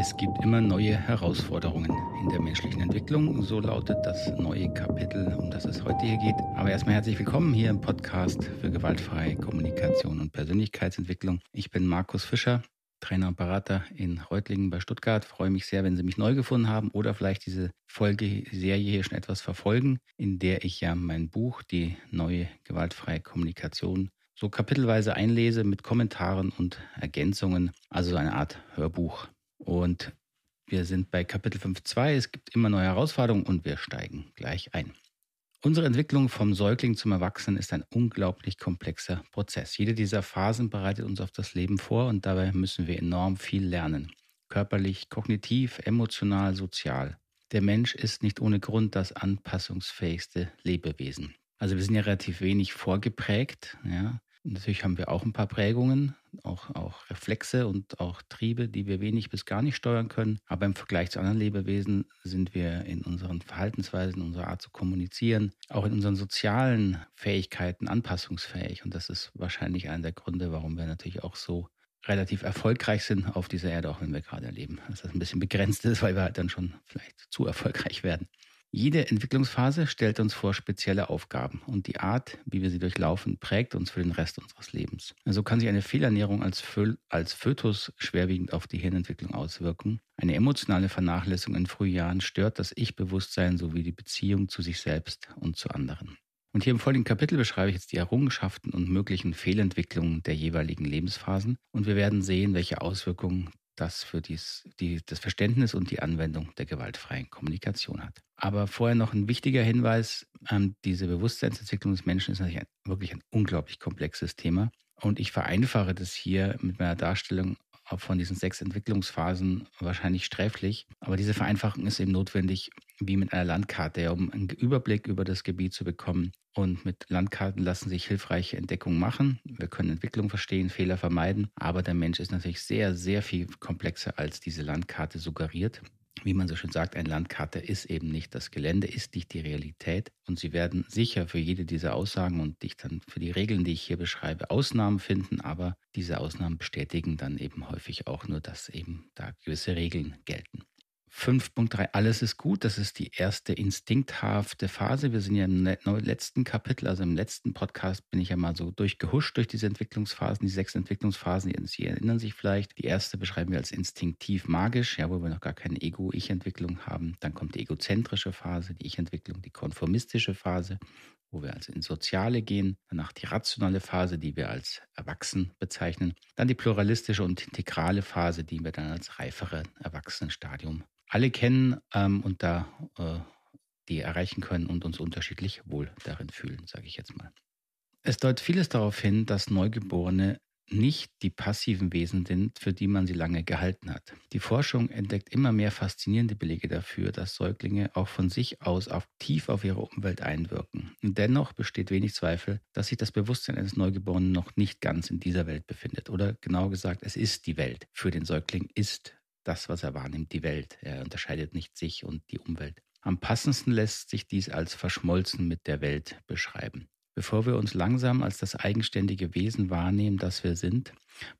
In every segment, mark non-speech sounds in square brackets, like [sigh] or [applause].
Es gibt immer neue Herausforderungen in der menschlichen Entwicklung. So lautet das neue Kapitel, um das es heute hier geht. Aber erstmal herzlich willkommen hier im Podcast für gewaltfreie Kommunikation und Persönlichkeitsentwicklung. Ich bin Markus Fischer, Trainer und Berater in Reutlingen bei Stuttgart. Freue mich sehr, wenn Sie mich neu gefunden haben oder vielleicht diese Folge, Serie hier schon etwas verfolgen, in der ich ja mein Buch, die neue gewaltfreie Kommunikation, so kapitelweise einlese mit Kommentaren und Ergänzungen, also eine Art Hörbuch und wir sind bei Kapitel 5.2. Es gibt immer neue Herausforderungen und wir steigen gleich ein. Unsere Entwicklung vom Säugling zum Erwachsenen ist ein unglaublich komplexer Prozess. Jede dieser Phasen bereitet uns auf das Leben vor und dabei müssen wir enorm viel lernen. Körperlich, kognitiv, emotional, sozial. Der Mensch ist nicht ohne Grund das anpassungsfähigste Lebewesen. Also wir sind ja relativ wenig vorgeprägt. Ja. Natürlich haben wir auch ein paar Prägungen, auch, auch Reflexe und auch Triebe, die wir wenig bis gar nicht steuern können. Aber im Vergleich zu anderen Lebewesen sind wir in unseren Verhaltensweisen, unserer Art zu kommunizieren, auch in unseren sozialen Fähigkeiten anpassungsfähig. Und das ist wahrscheinlich einer der Gründe, warum wir natürlich auch so relativ erfolgreich sind auf dieser Erde, auch wenn wir gerade erleben. Dass das ein bisschen begrenzt ist, weil wir halt dann schon vielleicht zu erfolgreich werden. Jede Entwicklungsphase stellt uns vor spezielle Aufgaben und die Art, wie wir sie durchlaufen, prägt uns für den Rest unseres Lebens. So also kann sich eine Fehlernährung als, Föl als Fötus schwerwiegend auf die Hirnentwicklung auswirken. Eine emotionale Vernachlässigung in frühen Jahren stört das Ich-Bewusstsein sowie die Beziehung zu sich selbst und zu anderen. Und hier im folgenden Kapitel beschreibe ich jetzt die Errungenschaften und möglichen Fehlentwicklungen der jeweiligen Lebensphasen und wir werden sehen, welche Auswirkungen das für dies, die, das Verständnis und die Anwendung der gewaltfreien Kommunikation hat. Aber vorher noch ein wichtiger Hinweis, ähm, diese Bewusstseinsentwicklung des Menschen ist natürlich ein, wirklich ein unglaublich komplexes Thema. Und ich vereinfache das hier mit meiner Darstellung von diesen sechs Entwicklungsphasen wahrscheinlich sträflich. Aber diese Vereinfachung ist eben notwendig, wie mit einer Landkarte, um einen Überblick über das Gebiet zu bekommen. Und mit Landkarten lassen sich hilfreiche Entdeckungen machen. Wir können Entwicklung verstehen, Fehler vermeiden. Aber der Mensch ist natürlich sehr, sehr viel komplexer, als diese Landkarte suggeriert wie man so schön sagt, eine Landkarte ist eben nicht das Gelände, ist nicht die Realität. Und Sie werden sicher für jede dieser Aussagen und dich dann für die Regeln, die ich hier beschreibe, Ausnahmen finden. Aber diese Ausnahmen bestätigen dann eben häufig auch nur, dass eben da gewisse Regeln gelten. 5.3, alles ist gut. Das ist die erste instinkthafte Phase. Wir sind ja im letzten Kapitel, also im letzten Podcast bin ich ja mal so durchgehuscht durch diese Entwicklungsphasen, die sechs Entwicklungsphasen. Sie erinnern sich vielleicht. Die erste beschreiben wir als instinktiv magisch, ja, wo wir noch gar keine Ego-Ich-Entwicklung haben. Dann kommt die egozentrische Phase, die Ich-Entwicklung, die konformistische Phase, wo wir also ins Soziale gehen. Danach die rationale Phase, die wir als erwachsen bezeichnen. Dann die pluralistische und integrale Phase, die wir dann als reifere Erwachsenenstadium alle kennen ähm, und da äh, die erreichen können und uns unterschiedlich wohl darin fühlen, sage ich jetzt mal. Es deutet vieles darauf hin, dass Neugeborene nicht die passiven Wesen sind, für die man sie lange gehalten hat. Die Forschung entdeckt immer mehr faszinierende Belege dafür, dass Säuglinge auch von sich aus aktiv auf ihre Umwelt einwirken. dennoch besteht wenig Zweifel, dass sich das Bewusstsein eines Neugeborenen noch nicht ganz in dieser Welt befindet. Oder genauer gesagt, es ist die Welt. Für den Säugling ist das, was er wahrnimmt, die Welt. Er unterscheidet nicht sich und die Umwelt. Am passendsten lässt sich dies als verschmolzen mit der Welt beschreiben. Bevor wir uns langsam als das eigenständige Wesen wahrnehmen, das wir sind,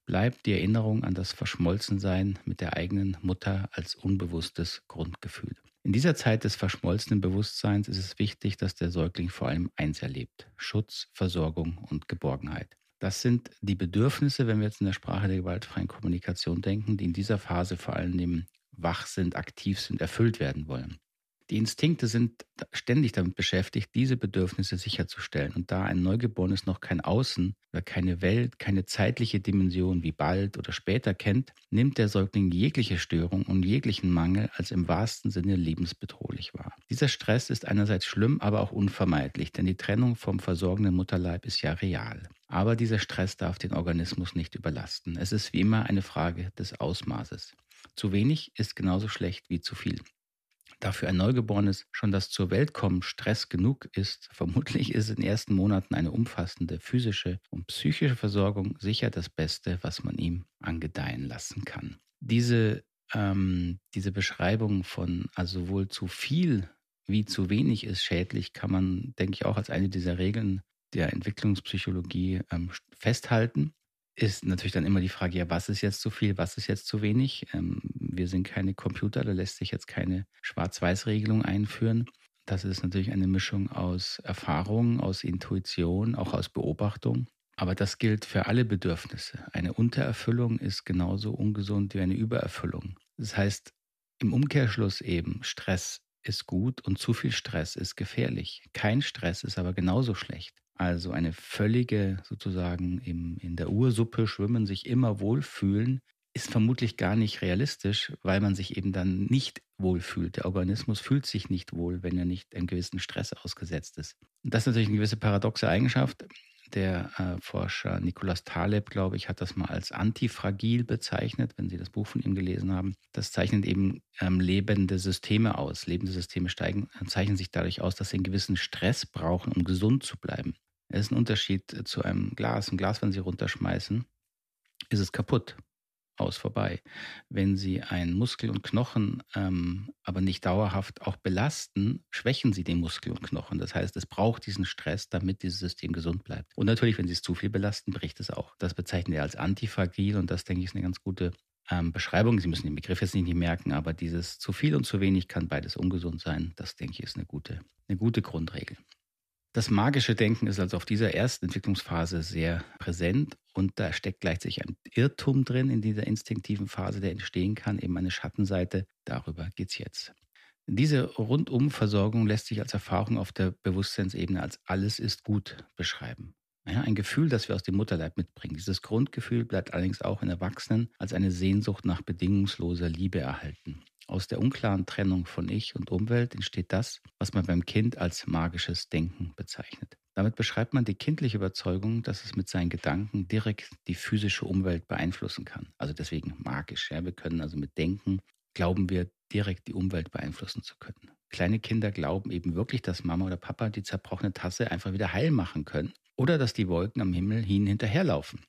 bleibt die Erinnerung an das Verschmolzensein mit der eigenen Mutter als unbewusstes Grundgefühl. In dieser Zeit des verschmolzenen Bewusstseins ist es wichtig, dass der Säugling vor allem eins erlebt. Schutz, Versorgung und Geborgenheit. Das sind die Bedürfnisse, wenn wir jetzt in der Sprache der gewaltfreien Kommunikation denken, die in dieser Phase vor allem wach sind, aktiv sind, erfüllt werden wollen. Die Instinkte sind ständig damit beschäftigt, diese Bedürfnisse sicherzustellen. Und da ein Neugeborenes noch kein Außen oder keine Welt, keine zeitliche Dimension wie bald oder später kennt, nimmt der Säugling jegliche Störung und jeglichen Mangel als im wahrsten Sinne lebensbedrohlich wahr. Dieser Stress ist einerseits schlimm, aber auch unvermeidlich, denn die Trennung vom versorgenden Mutterleib ist ja real. Aber dieser Stress darf den Organismus nicht überlasten. Es ist wie immer eine Frage des Ausmaßes. Zu wenig ist genauso schlecht wie zu viel. Dafür ein Neugeborenes schon das zur Welt kommen Stress genug ist, [laughs] vermutlich ist in den ersten Monaten eine umfassende physische und psychische Versorgung sicher das Beste, was man ihm angedeihen lassen kann. Diese, ähm, diese Beschreibung von also sowohl zu viel wie zu wenig ist schädlich, kann man, denke ich, auch als eine dieser Regeln der Entwicklungspsychologie ähm, festhalten. Ist natürlich dann immer die Frage, ja, was ist jetzt zu viel, was ist jetzt zu wenig? Ähm, wir sind keine Computer, da lässt sich jetzt keine Schwarz-Weiß-Regelung einführen. Das ist natürlich eine Mischung aus Erfahrung, aus Intuition, auch aus Beobachtung. Aber das gilt für alle Bedürfnisse. Eine Untererfüllung ist genauso ungesund wie eine Übererfüllung. Das heißt, im Umkehrschluss eben, Stress ist gut und zu viel Stress ist gefährlich. Kein Stress ist aber genauso schlecht. Also eine völlige, sozusagen im, in der Ursuppe schwimmen, sich immer wohlfühlen, ist vermutlich gar nicht realistisch, weil man sich eben dann nicht wohlfühlt. Der Organismus fühlt sich nicht wohl, wenn er nicht einem gewissen Stress ausgesetzt ist. Und das ist natürlich eine gewisse paradoxe Eigenschaft. Der äh, Forscher Nikolaus Taleb, glaube ich, hat das mal als antifragil bezeichnet, wenn Sie das Buch von ihm gelesen haben. Das zeichnet eben ähm, lebende Systeme aus. Lebende Systeme steigen, zeichnen sich dadurch aus, dass sie einen gewissen Stress brauchen, um gesund zu bleiben. Es ist ein Unterschied zu einem Glas. Ein Glas, wenn Sie runterschmeißen, ist es kaputt aus vorbei. Wenn Sie einen Muskel und Knochen ähm, aber nicht dauerhaft auch belasten, schwächen Sie den Muskel und Knochen. Das heißt, es braucht diesen Stress, damit dieses System gesund bleibt. Und natürlich, wenn Sie es zu viel belasten, bricht es auch. Das bezeichnen wir als antifragil und das, denke ich, ist eine ganz gute ähm, Beschreibung. Sie müssen den Begriff jetzt nicht merken, aber dieses zu viel und zu wenig kann beides ungesund sein. Das, denke ich, ist eine gute, eine gute Grundregel. Das magische Denken ist also auf dieser ersten Entwicklungsphase sehr präsent und da steckt gleichzeitig ein Irrtum drin in dieser instinktiven Phase, der entstehen kann, eben eine Schattenseite. Darüber geht es jetzt. Diese Rundumversorgung lässt sich als Erfahrung auf der Bewusstseinsebene als alles ist gut beschreiben. Ja, ein Gefühl, das wir aus dem Mutterleib mitbringen. Dieses Grundgefühl bleibt allerdings auch in Erwachsenen als eine Sehnsucht nach bedingungsloser Liebe erhalten. Aus der unklaren Trennung von Ich und Umwelt entsteht das, was man beim Kind als magisches Denken bezeichnet. Damit beschreibt man die kindliche Überzeugung, dass es mit seinen Gedanken direkt die physische Umwelt beeinflussen kann. Also deswegen magisch. Ja. Wir können also mit Denken, glauben wir, direkt die Umwelt beeinflussen zu können. Kleine Kinder glauben eben wirklich, dass Mama oder Papa die zerbrochene Tasse einfach wieder heil machen können oder dass die Wolken am Himmel hin hinterherlaufen.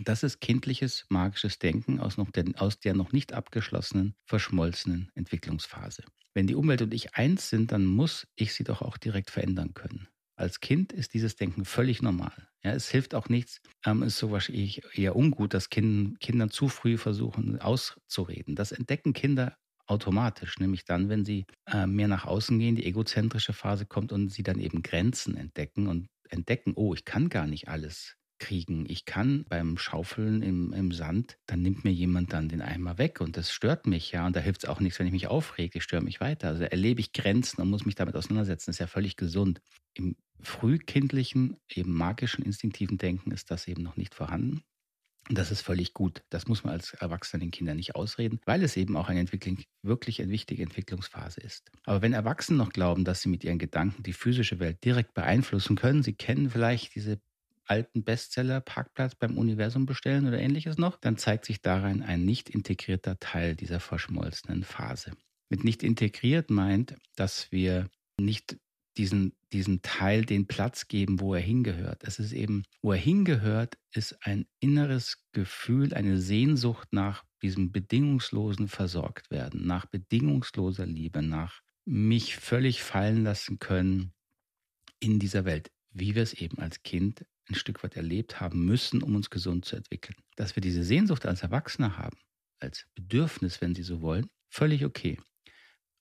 Das ist kindliches magisches Denken aus, noch der, aus der noch nicht abgeschlossenen, verschmolzenen Entwicklungsphase. Wenn die Umwelt und ich eins sind, dann muss ich sie doch auch direkt verändern können. Als Kind ist dieses Denken völlig normal. Ja, es hilft auch nichts. Ähm, es ist so wahrscheinlich eher ungut, dass kind, Kindern zu früh versuchen auszureden. Das entdecken Kinder automatisch, nämlich dann, wenn sie äh, mehr nach außen gehen, die egozentrische Phase kommt und sie dann eben Grenzen entdecken und entdecken, oh, ich kann gar nicht alles kriegen. Ich kann beim Schaufeln im, im Sand, dann nimmt mir jemand dann den Eimer weg und das stört mich, ja. Und da hilft es auch nichts, wenn ich mich aufrege, ich störe mich weiter. Also erlebe ich Grenzen und muss mich damit auseinandersetzen. Das ist ja völlig gesund. Im frühkindlichen, eben magischen, instinktiven Denken ist das eben noch nicht vorhanden. Und das ist völlig gut. Das muss man als Erwachsener den Kindern nicht ausreden, weil es eben auch eine Entwicklung, wirklich eine wichtige Entwicklungsphase ist. Aber wenn Erwachsene noch glauben, dass sie mit ihren Gedanken die physische Welt direkt beeinflussen können, sie kennen vielleicht diese alten Bestseller Parkplatz beim Universum bestellen oder ähnliches noch, dann zeigt sich darin ein nicht integrierter Teil dieser verschmolzenen Phase. Mit nicht integriert meint, dass wir nicht diesen, diesen Teil den Platz geben, wo er hingehört. Es ist eben, wo er hingehört, ist ein inneres Gefühl, eine Sehnsucht nach diesem bedingungslosen Versorgtwerden, nach bedingungsloser Liebe, nach mich völlig fallen lassen können in dieser Welt, wie wir es eben als Kind ein Stück weit erlebt haben müssen, um uns gesund zu entwickeln. Dass wir diese Sehnsucht als Erwachsene haben, als Bedürfnis, wenn Sie so wollen, völlig okay.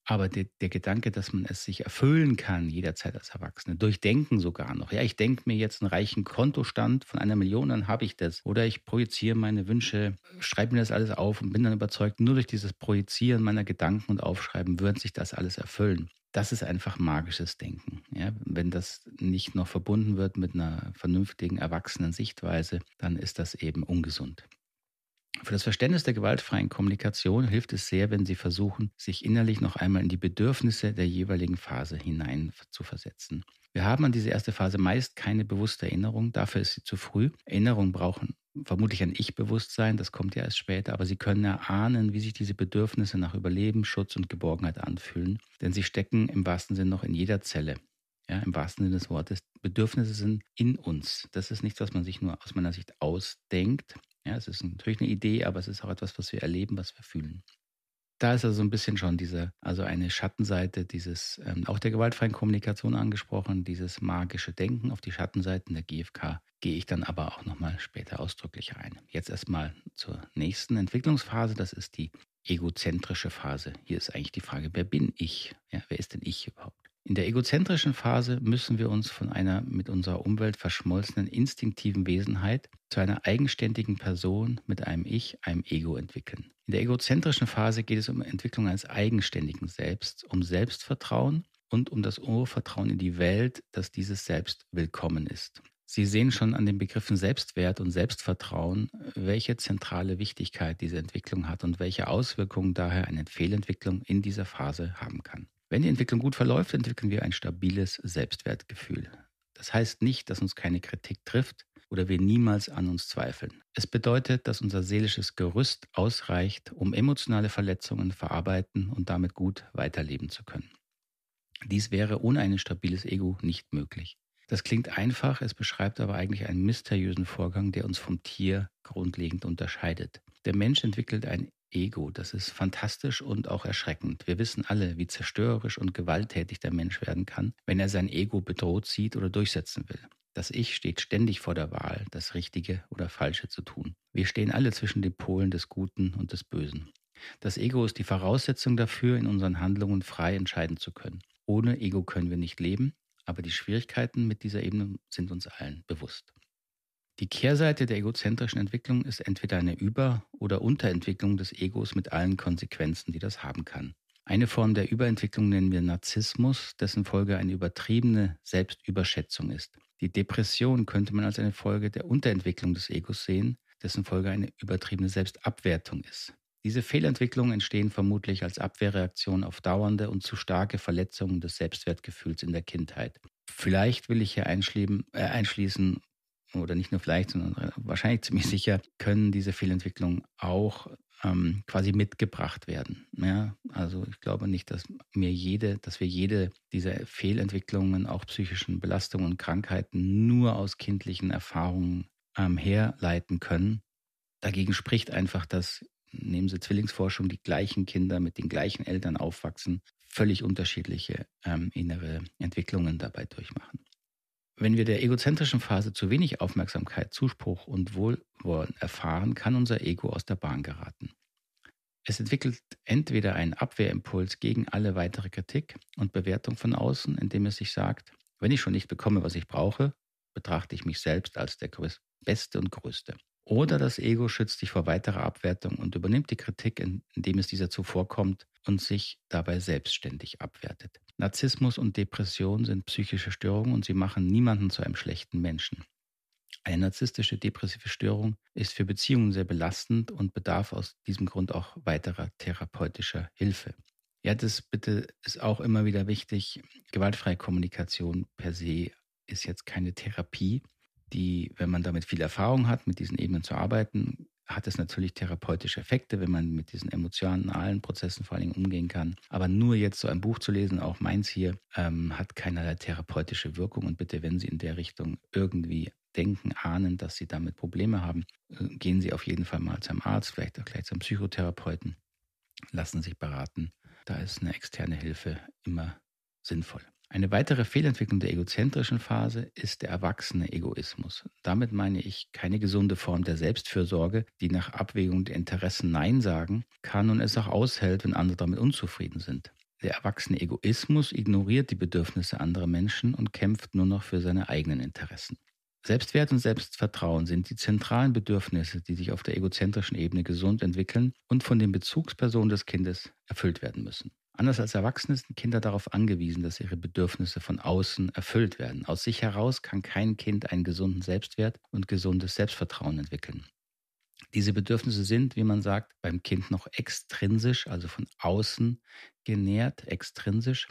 Aber der, der, Gedanke, dass man es sich erfüllen kann, jederzeit als Erwachsene, durchdenken sogar noch. Ja, ich denke mir jetzt einen reichen Kontostand von einer Million, dann habe ich das. Oder ich projiziere meine Wünsche, schreibe mir das alles auf und bin dann überzeugt, nur durch dieses Projizieren meiner Gedanken und Aufschreiben wird sich das alles erfüllen das ist einfach magisches Denken. Ja, wenn das nicht noch verbunden wird mit einer vernünftigen, erwachsenen Sichtweise, dann ist das eben ungesund. Für das Verständnis der gewaltfreien Kommunikation hilft es sehr, wenn Sie versuchen, sich innerlich noch einmal in die Bedürfnisse der jeweiligen Phase hinein zu versetzen. Wir haben an diese erste Phase meist keine bewusste Erinnerung, dafür ist sie zu früh. Erinnerungen brauchen vermutlich ein Ich-Bewusstsein, das kommt ja erst später, aber Sie können erahnen, wie sich diese Bedürfnisse nach Überleben, Schutz und Geborgenheit anfühlen, denn sie stecken im wahrsten Sinne noch in jeder Zelle. Ja, im wahrsten Sinne des Wortes. Bedürfnisse sind in uns. Das ist nichts, was man sich nur aus meiner Sicht ausdenkt. Ja, es ist natürlich eine Idee, aber es ist auch etwas, was wir erleben, was wir fühlen. da ist also ein bisschen schon diese, also eine Schattenseite dieses, ähm, auch der gewaltfreien Kommunikation angesprochen, dieses magische Denken auf die Schattenseiten der GfK gehe ich dann aber auch nochmal später ausdrücklicher ein. Jetzt erstmal zur nächsten Entwicklungsphase, das ist die egozentrische Phase. Hier ist eigentlich die Frage, wer bin ich? Ja, wer ist denn ich überhaupt? In der egozentrischen Phase müssen wir uns von einer mit unserer Umwelt verschmolzenen instinktiven Wesenheit zu einer eigenständigen Person mit einem Ich, einem Ego entwickeln. In der egozentrischen Phase geht es um Entwicklung eines eigenständigen Selbst, um Selbstvertrauen und um das Urvertrauen in die Welt, dass dieses Selbst willkommen ist. Sie sehen schon an den Begriffen Selbstwert und Selbstvertrauen, welche zentrale Wichtigkeit diese Entwicklung hat und welche Auswirkungen daher eine Fehlentwicklung in dieser Phase haben kann. Wenn die Entwicklung gut verläuft, entwickeln wir ein stabiles Selbstwertgefühl. Das heißt nicht, dass uns keine Kritik trifft oder wir niemals an uns zweifeln. Es bedeutet, dass unser seelisches Gerüst ausreicht, um emotionale Verletzungen verarbeiten und damit gut weiterleben zu können. Dies wäre ohne ein stabiles Ego nicht möglich. Das klingt einfach, es beschreibt aber eigentlich einen mysteriösen Vorgang, der uns vom Tier grundlegend unterscheidet. Der Mensch entwickelt ein Ego. Das ist fantastisch und auch erschreckend. Wir wissen alle, wie zerstörerisch und gewalttätig der Mensch werden kann, wenn er sein Ego bedroht sieht oder durchsetzen will. Das Ich steht ständig vor der Wahl, das Richtige oder Falsche zu tun. Wir stehen alle zwischen den Polen des Guten und des Bösen. Das Ego ist die Voraussetzung dafür, in unseren Handlungen frei entscheiden zu können. Ohne Ego können wir nicht leben, aber die Schwierigkeiten mit dieser Ebene sind uns allen bewusst. Die Kehrseite der egozentrischen Entwicklung ist entweder eine Über- oder Unterentwicklung des Egos mit allen Konsequenzen, die das haben kann. Eine Form der Überentwicklung nennen wir Narzissmus, dessen Folge eine übertriebene Selbstüberschätzung ist. Die Depression könnte man als eine Folge der Unterentwicklung des Egos sehen, dessen Folge eine übertriebene Selbstabwertung ist. Diese Fehlentwicklungen entstehen vermutlich als Abwehrreaktion auf dauernde und zu starke Verletzungen des Selbstwertgefühls in der Kindheit. Vielleicht will ich hier einschließen, äh, einschließen oder nicht nur vielleicht, sondern wahrscheinlich ziemlich sicher, können diese Fehlentwicklungen auch ähm, quasi mitgebracht werden. Ja, also ich glaube nicht, dass mir jede, dass wir jede dieser Fehlentwicklungen, auch psychischen Belastungen und Krankheiten nur aus kindlichen Erfahrungen ähm, herleiten können. Dagegen spricht einfach, dass nehmen Sie Zwillingsforschung, die gleichen Kinder mit den gleichen Eltern aufwachsen, völlig unterschiedliche ähm, innere Entwicklungen dabei durchmachen. Wenn wir der egozentrischen Phase zu wenig Aufmerksamkeit, Zuspruch und Wohlwollen erfahren, kann unser Ego aus der Bahn geraten. Es entwickelt entweder einen Abwehrimpuls gegen alle weitere Kritik und Bewertung von außen, indem es sich sagt, wenn ich schon nicht bekomme, was ich brauche, betrachte ich mich selbst als der Beste und Größte. Oder das Ego schützt sich vor weiterer Abwertung und übernimmt die Kritik, indem es dieser zuvorkommt und sich dabei selbstständig abwertet. Narzissmus und Depression sind psychische Störungen und sie machen niemanden zu einem schlechten Menschen. Eine narzisstische depressive Störung ist für Beziehungen sehr belastend und bedarf aus diesem Grund auch weiterer therapeutischer Hilfe. Ja, das bitte ist auch immer wieder wichtig. Gewaltfreie Kommunikation per se ist jetzt keine Therapie, die, wenn man damit viel Erfahrung hat, mit diesen Ebenen zu arbeiten, hat es natürlich therapeutische Effekte, wenn man mit diesen emotionalen Prozessen vor allen Dingen umgehen kann. Aber nur jetzt so ein Buch zu lesen, auch meins hier, ähm, hat keinerlei therapeutische Wirkung. Und bitte, wenn Sie in der Richtung irgendwie denken, ahnen, dass Sie damit Probleme haben, äh, gehen Sie auf jeden Fall mal zum Arzt, vielleicht auch gleich zum Psychotherapeuten. Lassen sich beraten. Da ist eine externe Hilfe immer sinnvoll. Eine weitere Fehlentwicklung der egozentrischen Phase ist der erwachsene Egoismus. Damit meine ich keine gesunde Form der Selbstfürsorge, die nach Abwägung der Interessen Nein sagen kann und es auch aushält, wenn andere damit unzufrieden sind. Der erwachsene Egoismus ignoriert die Bedürfnisse anderer Menschen und kämpft nur noch für seine eigenen Interessen. Selbstwert und Selbstvertrauen sind die zentralen Bedürfnisse, die sich auf der egozentrischen Ebene gesund entwickeln und von den Bezugspersonen des Kindes erfüllt werden müssen. Anders als Erwachsene sind Kinder darauf angewiesen, dass ihre Bedürfnisse von außen erfüllt werden. Aus sich heraus kann kein Kind einen gesunden Selbstwert und gesundes Selbstvertrauen entwickeln. Diese Bedürfnisse sind, wie man sagt, beim Kind noch extrinsisch, also von außen genährt, extrinsisch,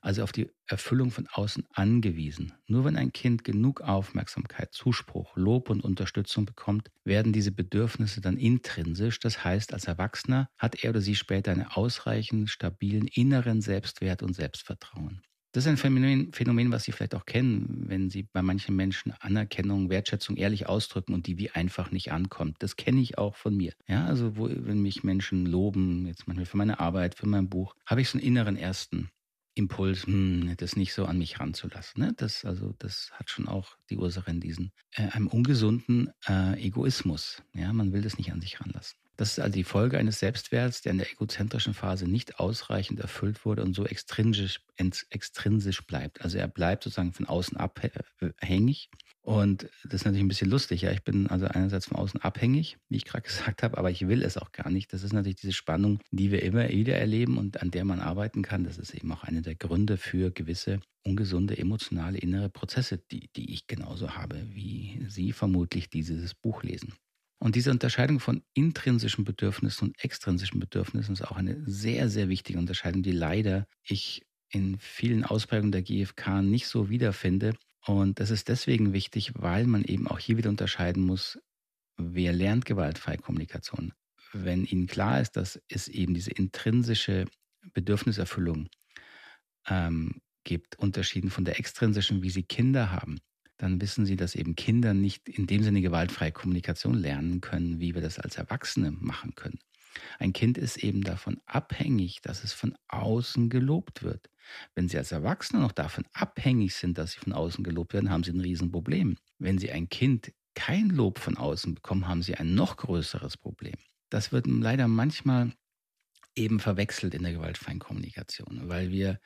also auf die Erfüllung von außen angewiesen. Nur wenn ein Kind genug Aufmerksamkeit, Zuspruch, Lob und Unterstützung bekommt, werden diese Bedürfnisse dann intrinsisch. Das heißt, als Erwachsener hat er oder sie später einen ausreichend stabilen inneren Selbstwert und Selbstvertrauen. Das ist ein Phänomen, Phänomen, was Sie vielleicht auch kennen, wenn Sie bei manchen Menschen Anerkennung, Wertschätzung ehrlich ausdrücken und die wie einfach nicht ankommt. Das kenne ich auch von mir. Ja, also wo, wenn mich Menschen loben, jetzt manchmal für meine Arbeit, für mein Buch, habe ich so einen inneren ersten Impuls, hm, das nicht so an mich ranzulassen. Ne? Das, also, das hat schon auch die Ursache in diesem äh, einem ungesunden äh, Egoismus. Ja, man will das nicht an sich ranlassen. Das ist also die Folge eines Selbstwerts, der in der egozentrischen Phase nicht ausreichend erfüllt wurde und so extrinsisch, extrinsisch bleibt. Also er bleibt sozusagen von außen abhängig. Und das ist natürlich ein bisschen lustig. Ja, ich bin also einerseits von außen abhängig, wie ich gerade [laughs] gesagt habe, aber ich will es auch gar nicht. Das ist natürlich diese Spannung, die wir immer wieder erleben und an der man arbeiten kann. Das ist eben auch einer der Gründe für gewisse ungesunde emotionale innere Prozesse, die, die ich genauso habe, wie Sie vermutlich dieses Buch lesen. Und diese Unterscheidung von intrinsischen Bedürfnissen und extrinsischen Bedürfnissen ist auch eine sehr, sehr wichtige Unterscheidung, die leider ich in vielen Ausprägungen der GfK nicht so wiederfinde. Und das ist deswegen wichtig, weil man eben auch hier wieder unterscheiden muss, wer lernt gewaltfreie Kommunikation. Wenn Ihnen klar ist, dass es eben diese intrinsische Bedürfniserfüllung ähm, gibt, unterschieden von der extrinsischen, wie Sie Kinder haben, dann wissen Sie, dass eben Kinder nicht in dem Sinne gewaltfreie Kommunikation lernen können, wie wir das als Erwachsene machen können. Ein Kind ist eben davon abhängig, dass es von außen gelobt wird. Wenn Sie als Erwachsene noch davon abhängig sind, dass Sie von außen gelobt werden, haben Sie ein Riesenproblem. Wenn Sie ein Kind kein Lob von außen bekommen, haben Sie ein noch größeres Problem. Das wird leider manchmal eben verwechselt in der gewaltfreien Kommunikation, weil wir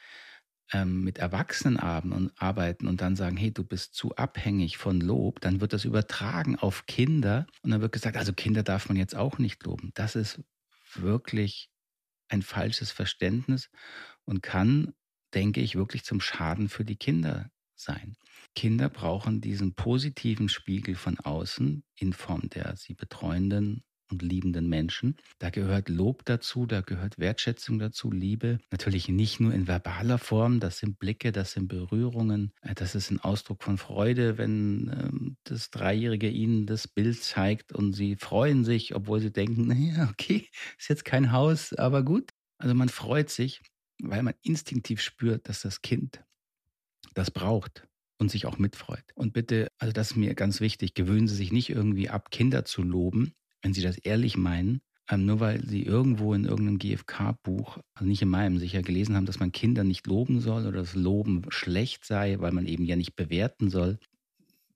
ähm, mit Erwachsenen arbeiten und dann sagen, hey, du bist zu abhängig von Lob, dann wird das übertragen auf Kinder und dann wird gesagt, also Kinder darf man jetzt auch nicht loben. Das ist wirklich ein falsches Verständnis und kann, denke ich, wirklich zum Schaden für die Kinder sein. Kinder brauchen diesen positiven Spiegel von außen in Form der sie betreuenden und liebenden Menschen. Da gehört Lob dazu, da gehört Wertschätzung dazu, Liebe. Natürlich nicht nur in verbaler Form, das sind Blicke, das sind Berührungen, äh, das ist ein Ausdruck von Freude, wenn ähm, das Dreijährige ihnen das Bild zeigt und sie freuen sich, obwohl sie denken, [laughs] naja, okay, ist jetzt kein Haus, aber gut. Also man freut sich, weil man instinktiv spürt, dass das Kind das braucht und sich auch mitfreut. Und bitte, also das ist mir ganz wichtig, gewöhnen Sie sich nicht irgendwie ab, Kinder zu loben, wenn Sie das ehrlich meinen, ähm, nur weil Sie irgendwo in irgendeinem GfK-Buch, also nicht in meinem, sicher gelesen haben, dass man Kinder nicht loben soll oder dass Loben schlecht sei, weil man eben ja nicht bewerten soll.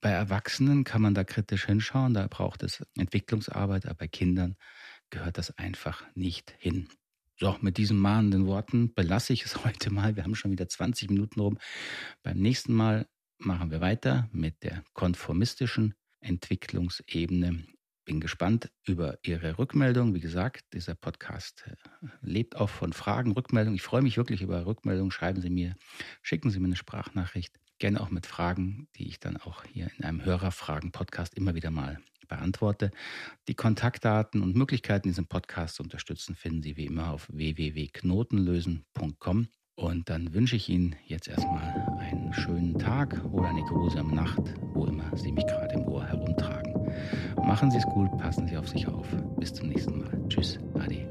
Bei Erwachsenen kann man da kritisch hinschauen, da braucht es Entwicklungsarbeit, aber bei Kindern gehört das einfach nicht hin. So, mit diesen mahnenden Worten belasse ich es [laughs] heute mal. Wir haben schon wieder 20 Minuten rum. Beim nächsten Mal machen wir weiter mit der konformistischen Entwicklungsebene bin gespannt über Ihre Rückmeldung. Wie gesagt, dieser Podcast äh, lebt auch von Fragen, Rückmeldungen. Ich freue mich wirklich über Rückmeldungen. Schreiben Sie mir, schicken Sie mir eine Sprachnachricht. Gerne auch mit Fragen, die ich dann auch hier in einem Hörerfragen-Podcast immer wieder mal beantworte. Die Kontaktdaten und Möglichkeiten, diesen Podcast zu unterstützen, finden Sie wie immer auf www.knotenlösen.com. Und dann wünsche ich Ihnen jetzt erstmal einen schönen Tag oder eine geruhsame Nacht, wo immer Sie mich gerade im Ohr herumtragen. Machen Sie es gut, passen Sie auf sich auf. Bis zum nächsten Mal. Tschüss, Adi.